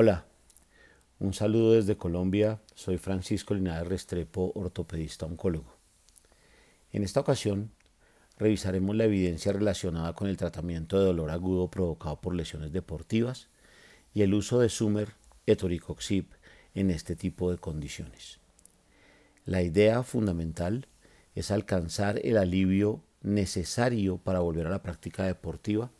Hola, un saludo desde Colombia. Soy Francisco Linares Restrepo, ortopedista oncólogo. En esta ocasión revisaremos la evidencia relacionada con el tratamiento de dolor agudo provocado por lesiones deportivas y el uso de Sumer etoricoxib en este tipo de condiciones. La idea fundamental es alcanzar el alivio necesario para volver a la práctica deportiva,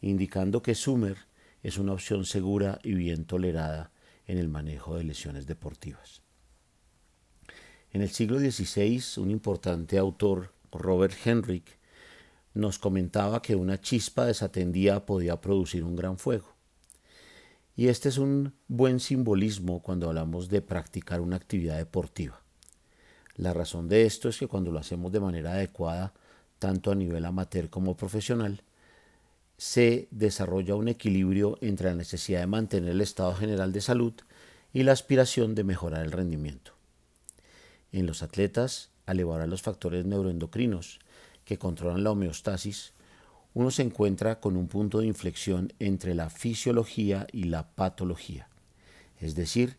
indicando que Sumer es una opción segura y bien tolerada en el manejo de lesiones deportivas. En el siglo XVI, un importante autor, Robert Henrik, nos comentaba que una chispa desatendida podía producir un gran fuego. Y este es un buen simbolismo cuando hablamos de practicar una actividad deportiva. La razón de esto es que cuando lo hacemos de manera adecuada, tanto a nivel amateur como profesional, se desarrolla un equilibrio entre la necesidad de mantener el estado general de salud y la aspiración de mejorar el rendimiento. En los atletas, al evaluar los factores neuroendocrinos que controlan la homeostasis, uno se encuentra con un punto de inflexión entre la fisiología y la patología, es decir,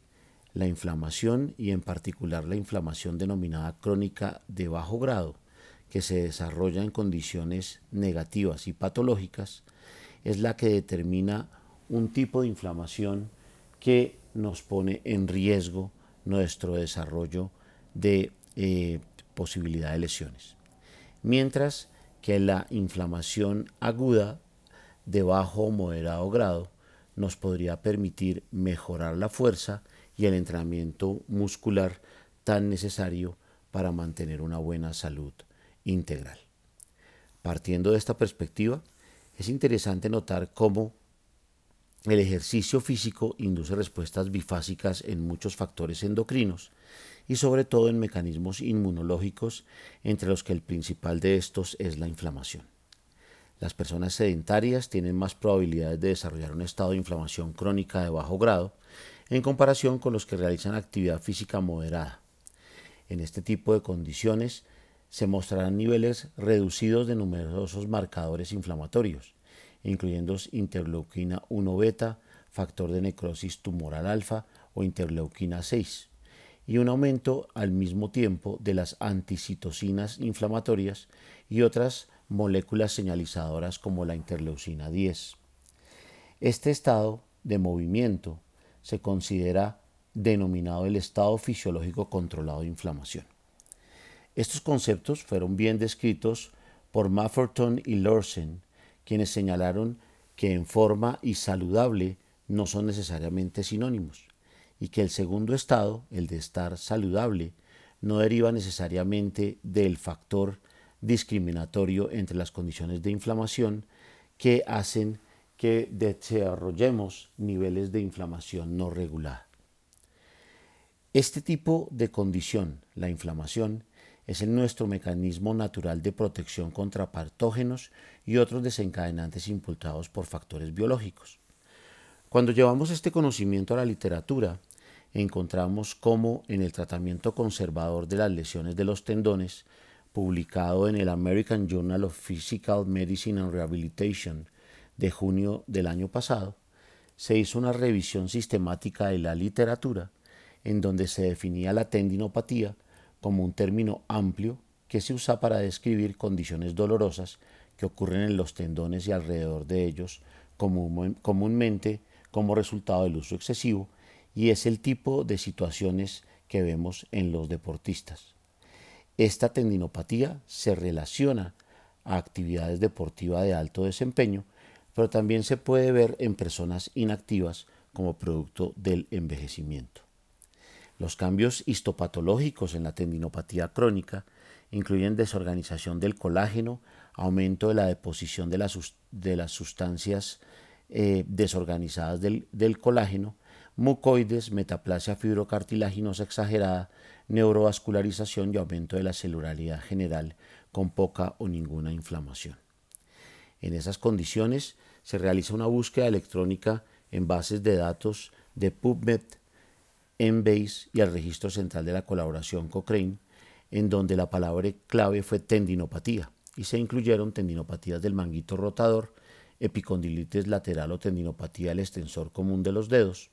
la inflamación y en particular la inflamación denominada crónica de bajo grado, que se desarrolla en condiciones negativas y patológicas, es la que determina un tipo de inflamación que nos pone en riesgo nuestro desarrollo de eh, posibilidad de lesiones. Mientras que la inflamación aguda de bajo o moderado grado nos podría permitir mejorar la fuerza y el entrenamiento muscular tan necesario para mantener una buena salud integral. Partiendo de esta perspectiva, es interesante notar cómo el ejercicio físico induce respuestas bifásicas en muchos factores endocrinos y sobre todo en mecanismos inmunológicos, entre los que el principal de estos es la inflamación. Las personas sedentarias tienen más probabilidades de desarrollar un estado de inflamación crónica de bajo grado en comparación con los que realizan actividad física moderada. En este tipo de condiciones se mostrarán niveles reducidos de numerosos marcadores inflamatorios, incluyendo interleuquina 1 beta, factor de necrosis tumoral alfa o interleuquina 6 y un aumento al mismo tiempo de las anticitocinas inflamatorias y otras moléculas señalizadoras como la interleucina 10. Este estado de movimiento se considera denominado el estado fisiológico controlado de inflamación. Estos conceptos fueron bien descritos por Mafferton y Lorsen, quienes señalaron que en forma y saludable no son necesariamente sinónimos y que el segundo estado, el de estar saludable, no deriva necesariamente del factor discriminatorio entre las condiciones de inflamación que hacen que desarrollemos niveles de inflamación no regulada. Este tipo de condición, la inflamación, es el nuestro mecanismo natural de protección contra patógenos y otros desencadenantes impulsados por factores biológicos. Cuando llevamos este conocimiento a la literatura, encontramos cómo en el tratamiento conservador de las lesiones de los tendones, publicado en el American Journal of Physical Medicine and Rehabilitation de junio del año pasado, se hizo una revisión sistemática de la literatura en donde se definía la tendinopatía como un término amplio que se usa para describir condiciones dolorosas que ocurren en los tendones y alrededor de ellos comúnmente como resultado del uso excesivo y es el tipo de situaciones que vemos en los deportistas. Esta tendinopatía se relaciona a actividades deportivas de alto desempeño, pero también se puede ver en personas inactivas como producto del envejecimiento. Los cambios histopatológicos en la tendinopatía crónica incluyen desorganización del colágeno, aumento de la deposición de las, sustancias eh, desorganizadas del colágeno, mucoides, metaplasia fibrocartilaginosa exagerada, neurovascularización y aumento de la celularidad general con poca o ninguna inflamación. En esas condiciones se realiza una búsqueda electrónica en bases de datos de PubMed, Embase y el registro central de la colaboración Cochrane, en donde la palabra clave fue tendinopatía y se incluyeron tendinopatías del manguito rotador, epicondilitis lateral o tendinopatía del extensor común de los dedos,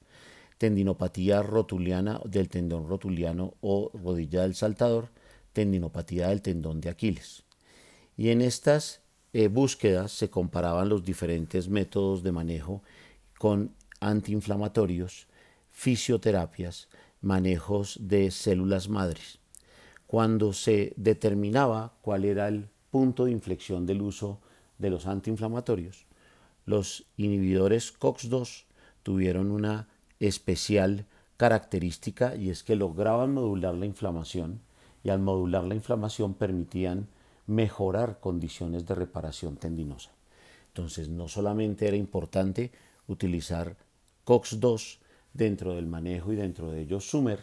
tendinopatía rotuliana del tendón rotuliano o rodilla del saltador, tendinopatía del tendón de Aquiles. Y en estas eh, búsquedas se comparaban los diferentes métodos de manejo con antiinflamatorios, fisioterapias, manejos de células madres. Cuando se determinaba cuál era el punto de inflexión del uso de los antiinflamatorios, los inhibidores COX-2 tuvieron una especial característica y es que lograban modular la inflamación y al modular la inflamación permitían mejorar condiciones de reparación tendinosa. Entonces no solamente era importante utilizar COX-2 dentro del manejo y dentro de ellos Sumer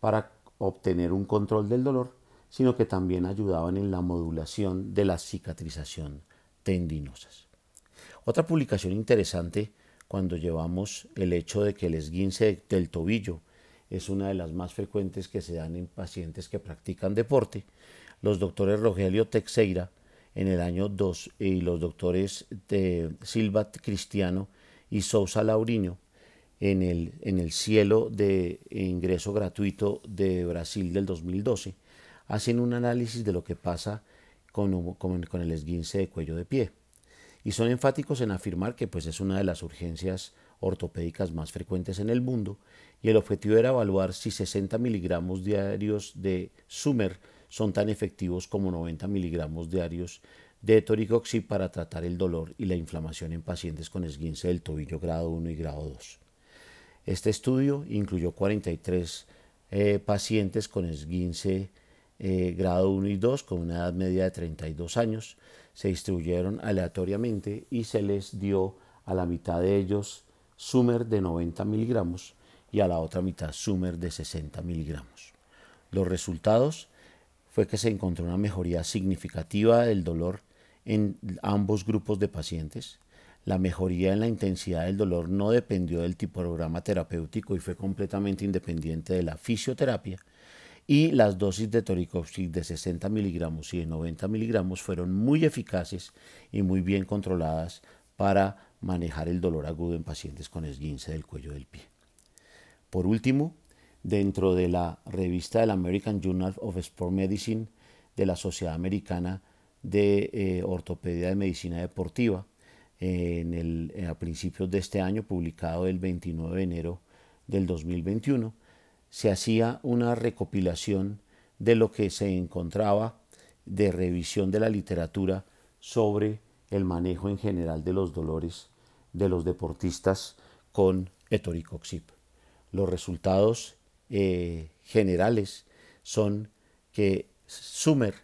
para obtener un control del dolor, sino que también ayudaban en la modulación de la cicatrización tendinosas. Otra publicación interesante cuando llevamos el hecho de que el esguince del tobillo es una de las más frecuentes que se dan en pacientes que practican deporte, los doctores Rogelio Teixeira en el año 2 y los doctores de Silva Cristiano y Sousa Lauriño en el, en el cielo de ingreso gratuito de Brasil del 2012, hacen un análisis de lo que pasa con, con, el esguince de cuello de pie. Y son enfáticos en afirmar que pues, es una de las urgencias ortopédicas más frecuentes en el mundo y el objetivo era evaluar si 60 miligramos diarios de Sumer son tan efectivos como 90 miligramos diarios de toricoxib para tratar el dolor y la inflamación en pacientes con esguince del tobillo grado 1 y grado 2. Este estudio incluyó 43 eh, pacientes con esguince eh, grado 1 y 2 con una edad media de 32 años. Se distribuyeron aleatoriamente y se les dio a la mitad de ellos Sumer de 90 miligramos y a la otra mitad Sumer de 60 miligramos. Los resultados fue que se encontró una mejoría significativa del dolor en ambos grupos de pacientes. La mejoría en la intensidad del dolor no dependió del tipo de programa terapéutico y fue completamente independiente de la fisioterapia. Y las dosis de toricoxib de 60 miligramos y de 90 miligramos fueron muy eficaces y muy bien controladas para manejar el dolor agudo en pacientes con esguince del cuello del pie. Por último, dentro de la revista del American Journal of Sport Medicine de la Sociedad Americana de eh, Ortopedia de Medicina Deportiva, en el, eh, a principios de este año, publicado el 29 de enero del 2021, se hacía una recopilación de lo que se encontraba de revisión de la literatura sobre el manejo en general de los dolores de los deportistas con etoricoxib. Los resultados eh, generales son que Sumer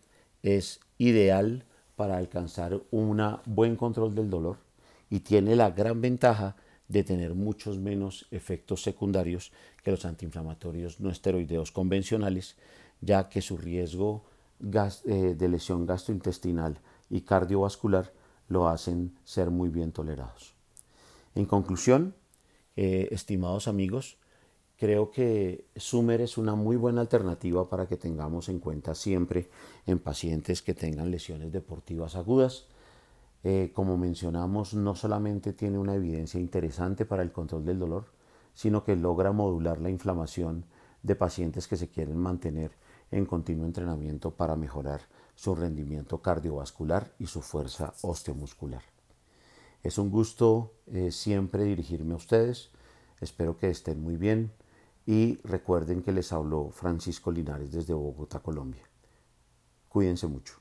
es ideal para alcanzar un buen control del dolor y tiene la gran ventaja de tener muchos menos efectos secundarios que los antiinflamatorios no esteroideos convencionales, ya que su riesgo eh, de lesión gastrointestinal y cardiovascular lo hacen ser muy bien tolerados. En conclusión, eh, estimados amigos, creo que Sumer es una muy buena alternativa para que tengamos en cuenta siempre en pacientes que tengan lesiones deportivas agudas. Eh, como mencionamos, no solamente tiene una evidencia interesante para el control del dolor, sino que logra modular la inflamación de pacientes que se quieren mantener en continuo entrenamiento para mejorar su rendimiento cardiovascular y su fuerza osteomuscular. Es un gusto eh, siempre dirigirme a ustedes. Espero que estén muy bien y recuerden que les habló Francisco Linares desde Bogotá, Colombia. Cuídense mucho.